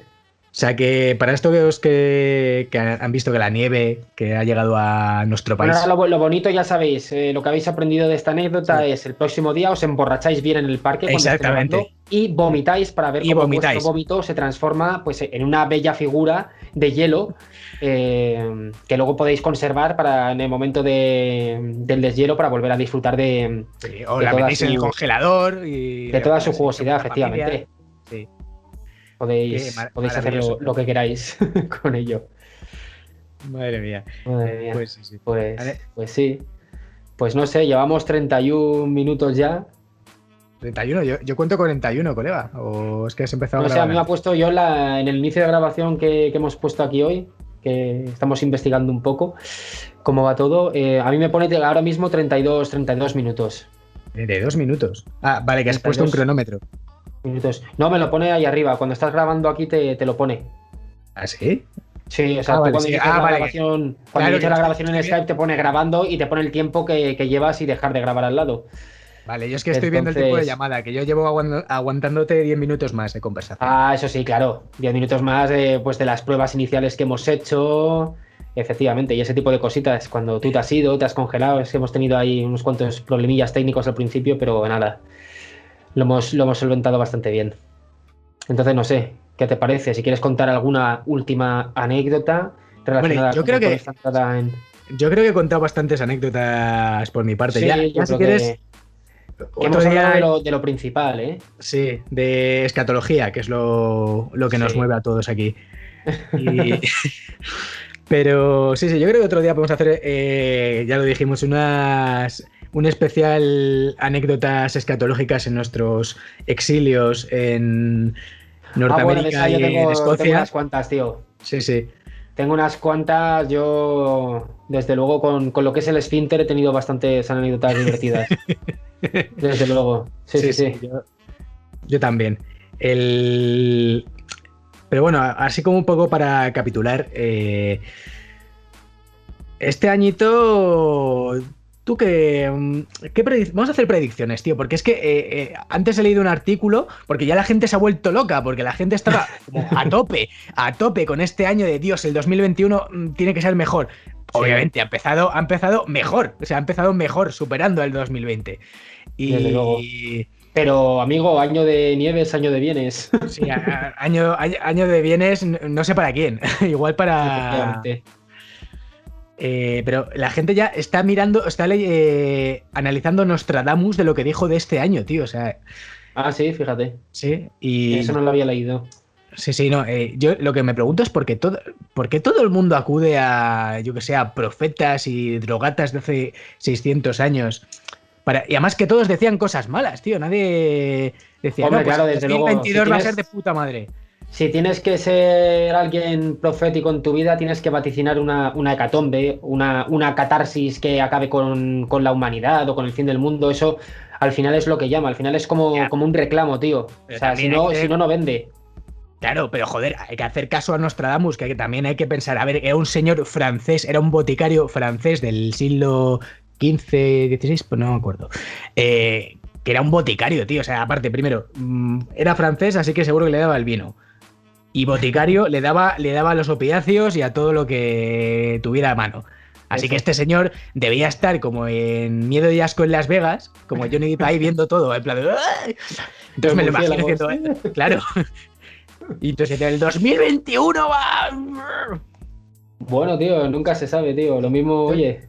O sea que para esto que, que han visto que la nieve que ha llegado a nuestro país. Bueno, lo, bonito ya sabéis, eh, lo que habéis aprendido de esta anécdota es el próximo día os emborracháis bien en el parque Exactamente. y vomitáis para ver cómo vuestro vómito se transforma pues, en una bella figura de hielo eh, que luego podéis conservar para en el momento del deshielo para volver a disfrutar de. o la metéis en el congelador y. De toda su jugosidad, efectivamente. Sí. Podéis, podéis hacer lo, que queráis con ello. Madre mía. Pues, sí. Pues, pues, sí. Pues no sé, llevamos 31 minutos ya. 31, yo, yo cuento 41, colega. ¿O es que has empezado no sé, a mí me ha puesto yo en el inicio de grabación que, hemos puesto aquí hoy, que estamos investigando un poco cómo va todo. Eh, a mí me pone ahora mismo 32, 32 minutos. 32 minutos. Ah, vale, que has puesto un cronómetro minutos. No, me lo pone ahí arriba. Cuando estás grabando aquí te, lo pone. ¿Ah, sí? Sí, o sea, ah, cuando inicias ah, la grabación, cuando la grabación en Skype te pone grabando y te pone el tiempo que, llevas y dejar de grabar al lado. Vale, yo es que estoy viendo el tiempo de llamada, que yo llevo aguantándote 10 minutos más de conversación. Ah, eso sí, claro. 10 minutos más de, pues, de las pruebas iniciales que hemos hecho. Efectivamente, y ese tipo de cositas. Cuando tú te has ido, te has congelado, es que hemos tenido ahí unos cuantos problemillas técnicos al principio, pero nada lo hemos, lo hemos solventado bastante bien. Entonces, no sé, ¿qué te parece? Si quieres contar alguna última anécdota relacionada yo creo que, Yo creo que he contado bastantes anécdotas por mi parte. ya, si quieres. hemos hablado de lo, principal, ¿eh? Sí, de escatología, que es lo, que nos mueve a todos aquí. Pero sí, sí, yo creo que otro día podemos hacer, eh, ya lo dijimos, unas un especial anécdotas escatológicas en nuestros exilios en Norteamérica ah, y en Escocia. Tengo unas cuantas, tío. Sí, sí. Tengo unas cuantas, yo desde luego con, lo que es el esfínter he tenido bastantes anécdotas divertidas. desde luego. Sí, sí, sí. Yo, también. El... Pero bueno, así como un poco para capitular, eh, este añito Tú que. Mm, vamos a hacer predicciones, tío, porque es que eh, eh, antes he leído un artículo, porque ya la gente se ha vuelto loca, porque la gente estaba a tope, a tope con este año de Dios, el 2021 mm, tiene que ser mejor. Obviamente, ha, empezado, ha empezado mejor, o sea, ha empezado mejor, superando el 2020. Y. Pero, amigo, año de nieves, año de bienes. Sí, año, año, de bienes, no sé para quién. Igual para. Eh, pero la gente ya está mirando, está eh, analizando Nostradamus de lo que dijo de este año, tío. O sea. Ah, sí, fíjate. Sí, y. Eso no lo había leído. Sí, sí, no. Eh, yo lo que me pregunto es por qué todo, por qué todo el mundo acude a, yo que sé, a profetas y drogatas de hace 600 años. Para, y además que todos decían cosas malas, tío. Nadie decía, Hombre, no, pues claro, desde 2022 va a ser de puta madre si tienes que ser alguien profético en tu vida, tienes que vaticinar una, hecatombe, una, una, catarsis que acabe con, la humanidad o con el fin del mundo. Eso al final es lo que llama, al final es como, como un reclamo, tío. o sea, si no, si no, no vende. Claro, pero joder, hay que hacer caso a Nostradamus, que también hay que pensar, a ver, era un señor francés, era un boticario francés del siglo XV, XVI, pues no me acuerdo. Eh, que era un boticario, tío. O sea, aparte, primero, mm, era francés, así que seguro que le daba el vino. Y boticario le daba, le daba los opiáceos y a todo lo que tuviera a mano. Así que este señor debía estar como en Miedo y Asco en Las Vegas, como Johnny Depp ahí viendo todo, en plan de... Entonces me lo imagino ¿eh? claro. Y entonces el 2021 va... Bueno, tío, nunca se sabe, tío. Lo mismo, oye.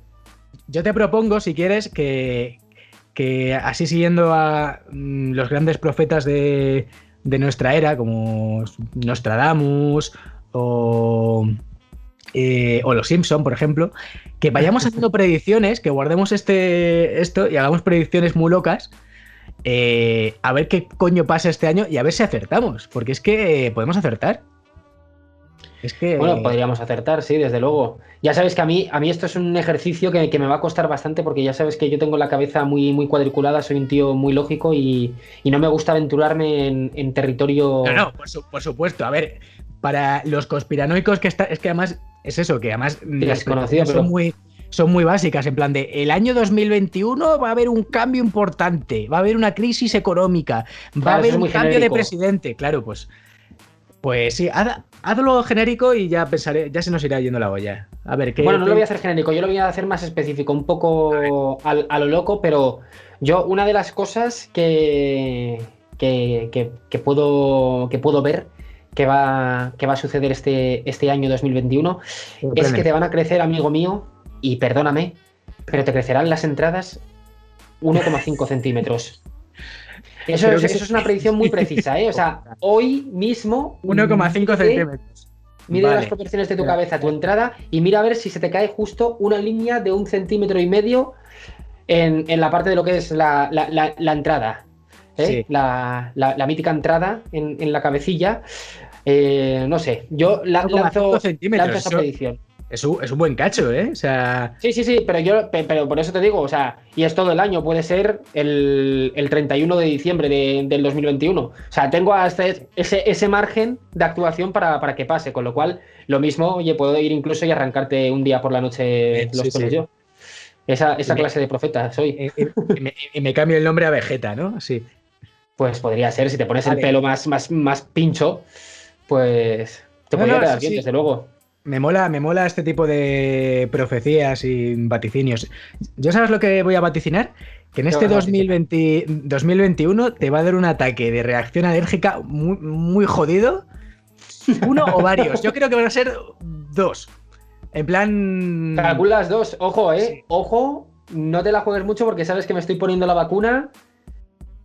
Yo te propongo, si quieres, que, que así siguiendo a mm, los grandes profetas de, de nuestra era, como Nostradamus o, eh, o los Simpson, por ejemplo, que vayamos haciendo predicciones, que guardemos este, esto y hagamos predicciones muy locas. Eh, a ver qué coño pasa este año y a ver si acertamos, porque es que podemos acertar. Es que... Bueno, podríamos acertar, sí, desde luego. Ya sabes que a mí, a mí esto es un ejercicio que, me va a costar bastante porque ya sabes que yo tengo la cabeza muy, muy cuadriculada, soy un tío muy lógico y, no me gusta aventurarme en, territorio... No, no, por, supuesto. A ver, para los conspiranoicos que está, es que además es eso, que además las pero... son muy son muy básicas, en plan de el año 2021 va a haber un cambio importante, va a haber una crisis económica, va a haber un cambio de presidente, claro, pues pues sí, hazlo genérico y ya pensaré, ya se nos irá yendo la olla. A ver, ¿qué, Bueno, no lo voy a hacer genérico, yo lo voy a hacer más específico, un poco a, lo loco, pero yo una de las cosas que, que, puedo, que puedo ver que va, que va a suceder este, este año 2021 es que te van a crecer, amigo mío, y perdóname, pero te crecerán las entradas 1,5 centímetros. Eso, es, una predicción muy precisa, ¿eh? O sea, hoy mismo. 1,5 centímetros. Mide las proporciones de tu cabeza, tu entrada, y mira a ver si se te cae justo una línea de un centímetro y medio en, la parte de lo que es la, entrada. ¿eh? La, mítica entrada en, la cabecilla. Eh, no sé, yo lanzo, lanzo esa predicción. Es un, buen cacho, ¿eh? O sea. Sí, sí, sí, pero yo, pero por eso te digo, o sea, y es todo el año, puede ser el, 31 de diciembre del 2021. O sea, tengo hasta ese, ese margen de actuación para, que pase, con lo cual, lo mismo, oye, puedo ir incluso y arrancarte un día por la noche los sí, yo. Esa, clase de profeta soy. Y, me, cambio el nombre a Vegeta, ¿no? Sí. Pues podría ser, si te pones el pelo más, más, más pincho, pues te podría quedar bien, desde luego. Me mola, me mola este tipo de profecías y vaticinios. ¿Yo sabes lo que voy a vaticinar? Que en este 2020, 2021 te va a dar un ataque de reacción alérgica muy, muy jodido. Uno o varios. Yo creo que van a ser dos. En plan. Calculas dos. Ojo, eh. Ojo. No te la juegues mucho porque sabes que me estoy poniendo la vacuna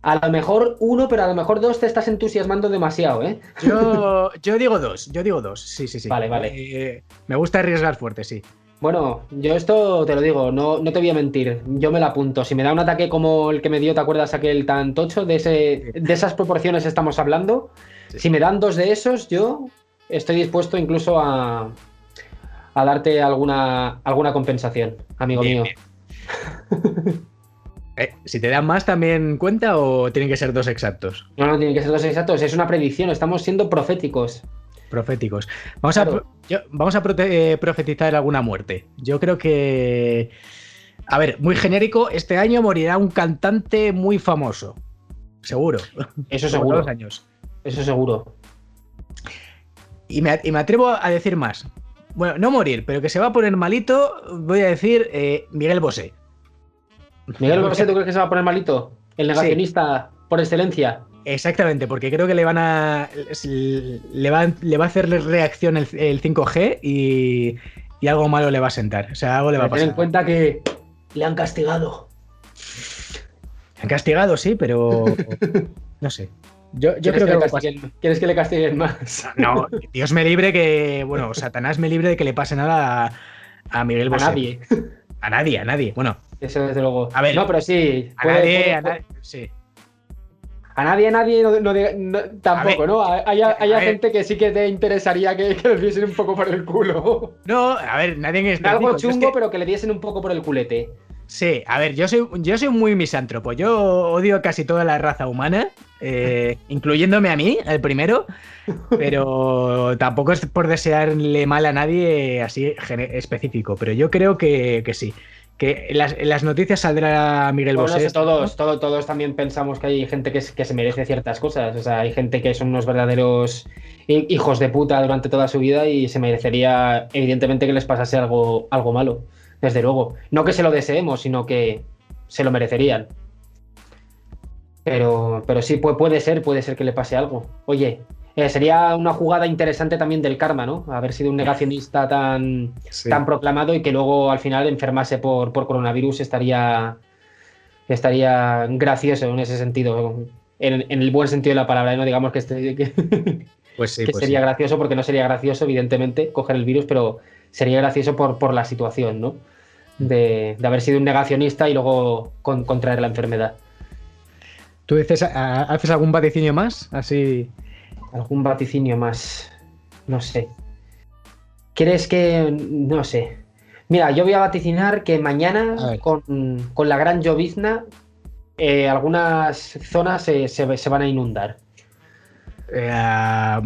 a lo mejor uno, pero a lo mejor dos te estás entusiasmando demasiado, ¿eh? Yo, yo digo dos, yo digo dos, sí, sí, sí. Vale, vale. Eh, me gusta arriesgar fuerte, sí. Bueno, yo esto te lo digo, no, no te voy a mentir, yo me lo apunto. Si me da un ataque como el que me dio, ¿te acuerdas aquel tan tocho? De, ese, de esas proporciones estamos hablando. Si me dan dos de esos, yo estoy dispuesto incluso a, a darte alguna, alguna compensación, amigo mío. Eh, si te dan más, ¿también cuenta o tienen que ser dos exactos? No, no, tienen que ser dos exactos. Es una predicción, estamos siendo proféticos. Proféticos. Vamos a, vamos a eh, profetizar alguna muerte. Yo creo que. A ver, muy genérico, este año morirá un cantante muy famoso. Seguro. Eso seguro. años. Eso seguro. Y me, atrevo a decir más. Bueno, no morir, pero que se va a poner malito, voy a decir eh, Miguel Bosé. Miguel Bosé, ¿tú crees que se va a poner malito? El negacionista por excelencia. Exactamente, porque creo que le van a. Le va, le va a hacer reacción el, 5G y, y, algo malo le va a sentar. O sea, algo le va a pasar. Ten en cuenta que le han castigado. Han castigado, sí, pero. No sé. Yo, creo que, ¿Quieres que le castiguen más? No, Dios me libre que. Bueno, Satanás me libre de que le pase nada a, Miguel Bosé. A nadie. A nadie, a nadie. Bueno, eso desde luego. A ver, no, pero sí. A nadie, a nadie, sí. A nadie, a nadie, no, tampoco, ¿no? Hay, gente que sí que te interesaría que, que le diesen un poco por el culo. No, a ver, nadie es Algo chungo, pero que le diesen un poco por el culete. Sí, a ver, yo soy, yo soy muy misántropo. Yo odio casi toda la raza humana, eh, incluyéndome a mí, el primero. Pero tampoco es por desearle mal a nadie así específico. Pero yo creo que, que sí que en las, noticias saldrá Miguel Bosé. todos, todos, todos también pensamos que hay gente que, que, se merece ciertas cosas. O sea, hay gente que son unos verdaderos hijos de puta durante toda su vida y se merecería, evidentemente, que les pasase algo, algo malo. Desde luego. No que se lo deseemos, sino que se lo merecerían. Pero, pero sí, puede, puede ser, puede ser que le pase algo. Oye, eh, sería una jugada interesante también del karma, ¿no? Haber sido un negacionista tan, tan proclamado y que luego al final enfermase por, por coronavirus estaría, estaría gracioso en ese sentido. En, el buen sentido de la palabra, ¿eh? no digamos que, este, que, pues pues sería gracioso, porque no sería gracioso, evidentemente, coger el virus, pero sería gracioso por, por la situación, ¿no? De, haber sido un negacionista y luego contraer la enfermedad. ¿Tú dices, haces algún vaticinio más? Así algún vaticinio más. No sé. ¿Crees que.? No sé. Mira, yo voy a vaticinar que mañana, con, la gran llovizna, eh, algunas zonas se, van a inundar. Eh,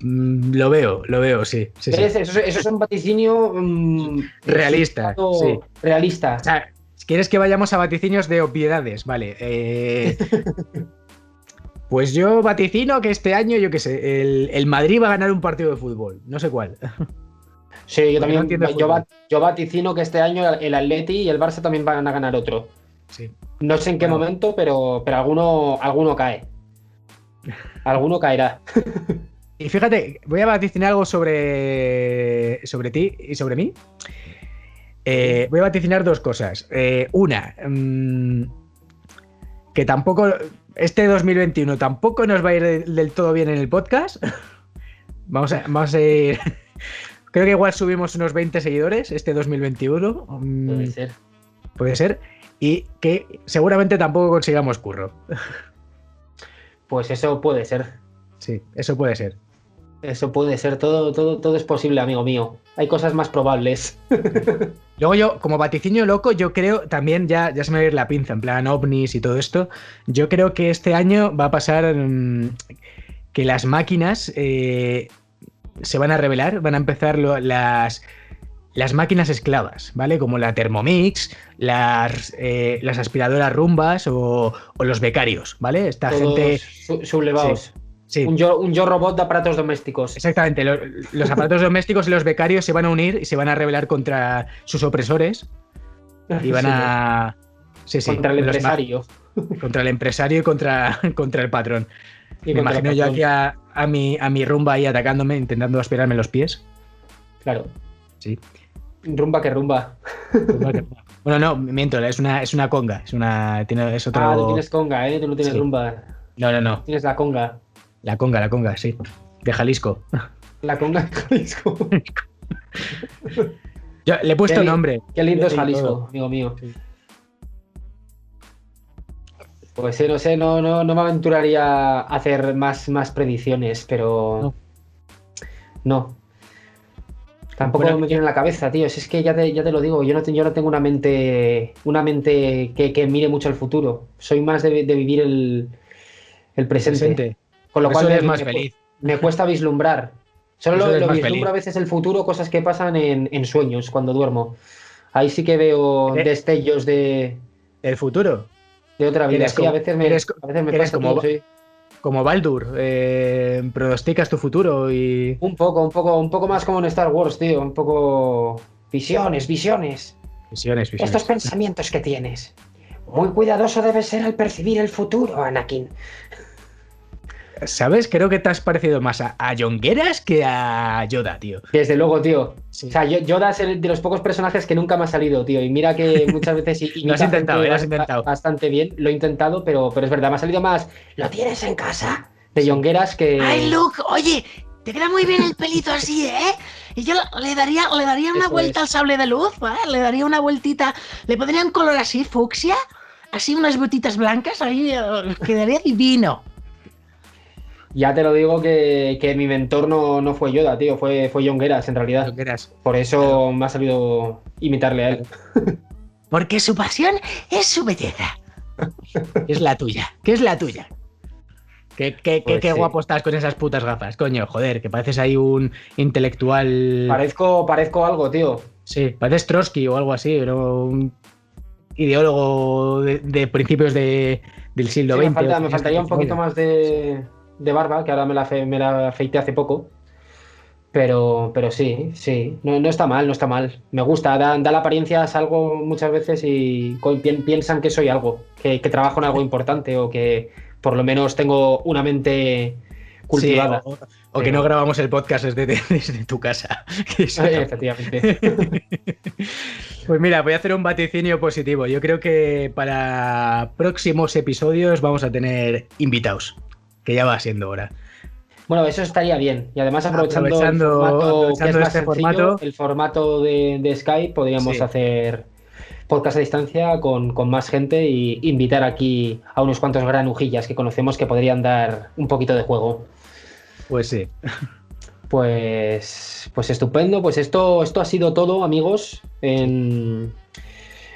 mm, lo veo, lo veo, sí. Eso, es un vaticinio mm, realista. Sí. Realista. ¿Quieres que vayamos a vaticinios de obviedades? Vale. Pues yo vaticino que este año, yo qué sé, el, Madrid va a ganar un partido de fútbol. No sé cuál. Sí, yo también. yo, vaticino que este año el Atleti y el Barça también van a ganar otro. Sí. No sé en qué momento, pero, pero alguno, alguno cae. Alguno caerá. Y fíjate, voy a vaticinar algo sobre, sobre ti y sobre mí. Eh, voy a vaticinar dos cosas. Eh, una, mm, que tampoco este 2021 tampoco nos va a ir del todo bien en el podcast. Vamos a, vamos a ir. Creo que igual subimos unos 20 seguidores este 2021. Mm, puede ser. Puede ser. Y que seguramente tampoco consigamos curro. Pues eso puede ser. Sí, eso puede ser. Eso puede ser, todo, todo, todo es posible, amigo mío. Hay cosas más probables. Luego yo, como vaticinio loco, yo creo también, ya, ya se me va a ir la pinza, en plan ovnis y todo esto, yo creo que este año va a pasar mm, que las máquinas eh, se van a revelar, van a empezar las, las máquinas esclavas, ¿vale? Como la Thermomix, las, eh, las aspiradoras rumbas o, los becarios, ¿vale? Esta gente... sublevados. Un, yo, robot de aparatos domésticos. Exactamente. Los, aparatos domésticos y los becarios se van a unir y se van a rebelar contra sus opresores. Y van a. Sí, sí, contra el empresario. Contra el empresario y contra, contra el patrón. Me imagino yo aquí a, mi, a mi rumba ahí atacándome, intentando aspirarme los pies. Claro. Sí. Rumba que rumba. Bueno, no, miento, es una, es una conga. Es una. Tiene, es otro... Ah, tú tienes conga, ¿eh? Tú no tienes rumba. No, no, no. Tienes la conga. La conga, la conga, sí. De Jalisco. La conga de Jalisco. Yo le he puesto nombre. Qué lindo es Jalisco, amigo mío. Pues sí, no sé, no, no, no me aventuraría a hacer más, más predicciones, pero. No. Tampoco me tiene en la cabeza, tío. es que ya te, ya te lo digo, yo no, yo no tengo una mente. Una mente que, mire mucho al futuro. Soy más de, vivir el, el presente. Con lo cual es más feliz. Me cuesta vislumbrar. Solo lo, vislumbro a veces el futuro, cosas que pasan en, sueños cuando duermo. Ahí sí que veo destellos de. ¿El futuro? De otra vida. Sí, a veces me, a veces me pasa como, como Baldur. Eh, pronosticas tu futuro y. Un poco, un poco, un poco más como en Star Wars, tío. Un poco. Visiones, visiones. Visiones, visiones. Estos pensamientos que tienes. Muy cuidadoso debes ser al percibir el futuro, Anakin. ¿Sabes? Creo que te has parecido más a, a que a Yoda, tío. Desde luego, tío. O sea, Yoda es de los pocos personajes que nunca me ha salido, tío. Y mira que muchas veces. lo has intentado, lo has intentado. Bastante bien, lo he intentado, pero, pero es verdad, me ha salido más. ¿Lo tienes en casa? De Jongueras que. ¡Ay, Luke! Oye, te queda muy bien el pelito así, ¿eh? Y yo le daría, le daría una vuelta al sable de luz, ¿vale? Le daría una vueltita. Le pondría un color así, fucsia. Así unas botitas blancas, ahí eh, quedaría divino. Ya te lo digo que, mi mentor no, fue Yoda, tío, fue, fue John en realidad. Por eso me ha salido imitarle a él. Porque su pasión es su belleza. es la tuya. ¿Qué es la tuya? Qué, qué, qué, pues guapo estás con esas putas gafas, coño, joder, que pareces ahí un intelectual. Parezco, parezco algo, tío. Sí, parece Trotsky o algo así, pero un ideólogo de, principios de, del siglo XX. Me, faltaría un poquito más de, barba, que ahora me la, me la afeité hace poco. Pero, pero sí, sí, no, está mal, no está mal. Me gusta, da, la apariencia a algo muchas veces y piensan que soy algo, que, trabajo en algo importante o que por lo menos tengo una mente cultivada. o, que no grabamos el podcast desde, tu casa. Efectivamente. pues mira, voy a hacer un vaticinio positivo. Yo creo que para próximos episodios vamos a tener invitados, que ya va siendo hora. Bueno, eso estaría bien. Y además aprovechando, este formato, el formato de, Skype, podríamos hacer podcast a distancia con, más gente y invitar aquí a unos cuantos granujillas que conocemos que podrían dar un poquito de juego. Pues sí. Pues, pues estupendo. Pues esto, esto ha sido todo, amigos. En,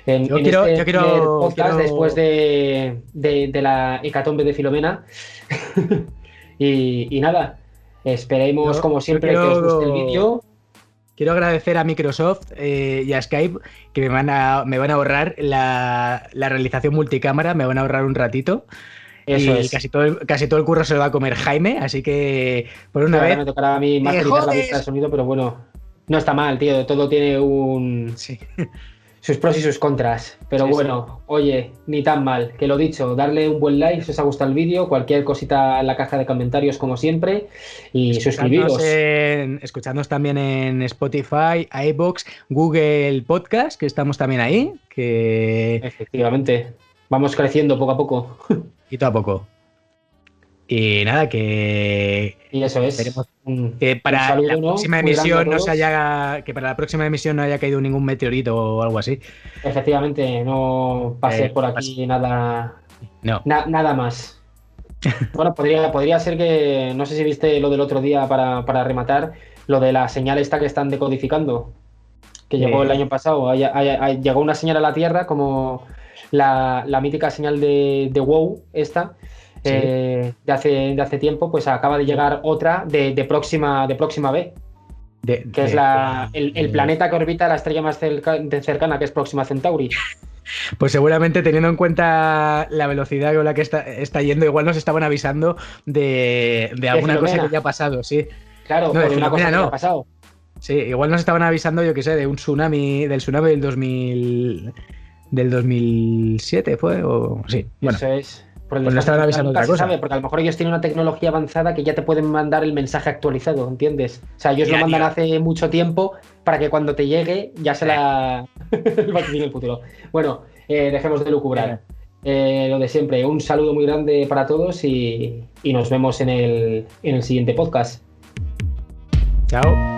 yo, quiero, este podcast después de, de, la hecatombe de Filomena. Y, nada, esperemos como siempre que os guste el vídeo. Quiero agradecer a Microsoft eh, y a Skype que me van a, me van a ahorrar la, realización multicámara, me van a ahorrar un ratito. Eso y casi todo, el, casi todo el curro se lo va a comer Jaime, así que por una vez. Me tocará a mí más la vista de sonido, pero bueno, no está mal, tío. Todo tiene un. Sí sus pros y sus contras. Pero bueno, oye, ni tan mal. Que lo dicho, darle un buen like si os ha gustado el vídeo, cualquier cosita en la caja de comentarios como siempre y suscribiros. escuchadnos también en Spotify, iBox, Google Podcast, que estamos también ahí. Que... Efectivamente, vamos creciendo poco a poco. Y todo a poco. Y nada, que. Y eso es. que para la próxima emisión no se haya. Que para la próxima emisión no haya caído ningún meteorito o algo así. Efectivamente, no pase eh, por aquí nada. No. nada más. bueno, podría, podría ser que. No sé si viste lo del otro día para, rematar. Lo de la señal esta que están decodificando. Que llegó el año pasado. llegó una señal a la Tierra como la, mítica señal de, de WoW, esta eh, de, hace, de hace tiempo, pues acaba de llegar otra de, próxima, de próxima B. que es la, el, planeta que orbita la estrella más cercana, que es Próxima Centauri. Pues seguramente teniendo en cuenta la velocidad con la que está, está yendo, igual nos estaban avisando de, alguna cosa que ya ha pasado, sí. Claro, de una cosa que ha pasado. Sí, igual nos estaban avisando, yo qué sé, de un tsunami, del tsunami del 2000, del 2007, ¿fue? O, sí, bueno. Eso es. Porque pues estaban avisando otra cosa. porque a lo mejor ellos tienen una tecnología avanzada que ya te pueden mandar el mensaje actualizado, ¿entiendes? O sea, ellos lo mandan hace mucho tiempo para que cuando te llegue ya se la. el futuro. Bueno, eh, dejemos de lucubrar. Eh, lo de siempre, un saludo muy grande para todos y, y nos vemos en el, en el siguiente podcast. Chao.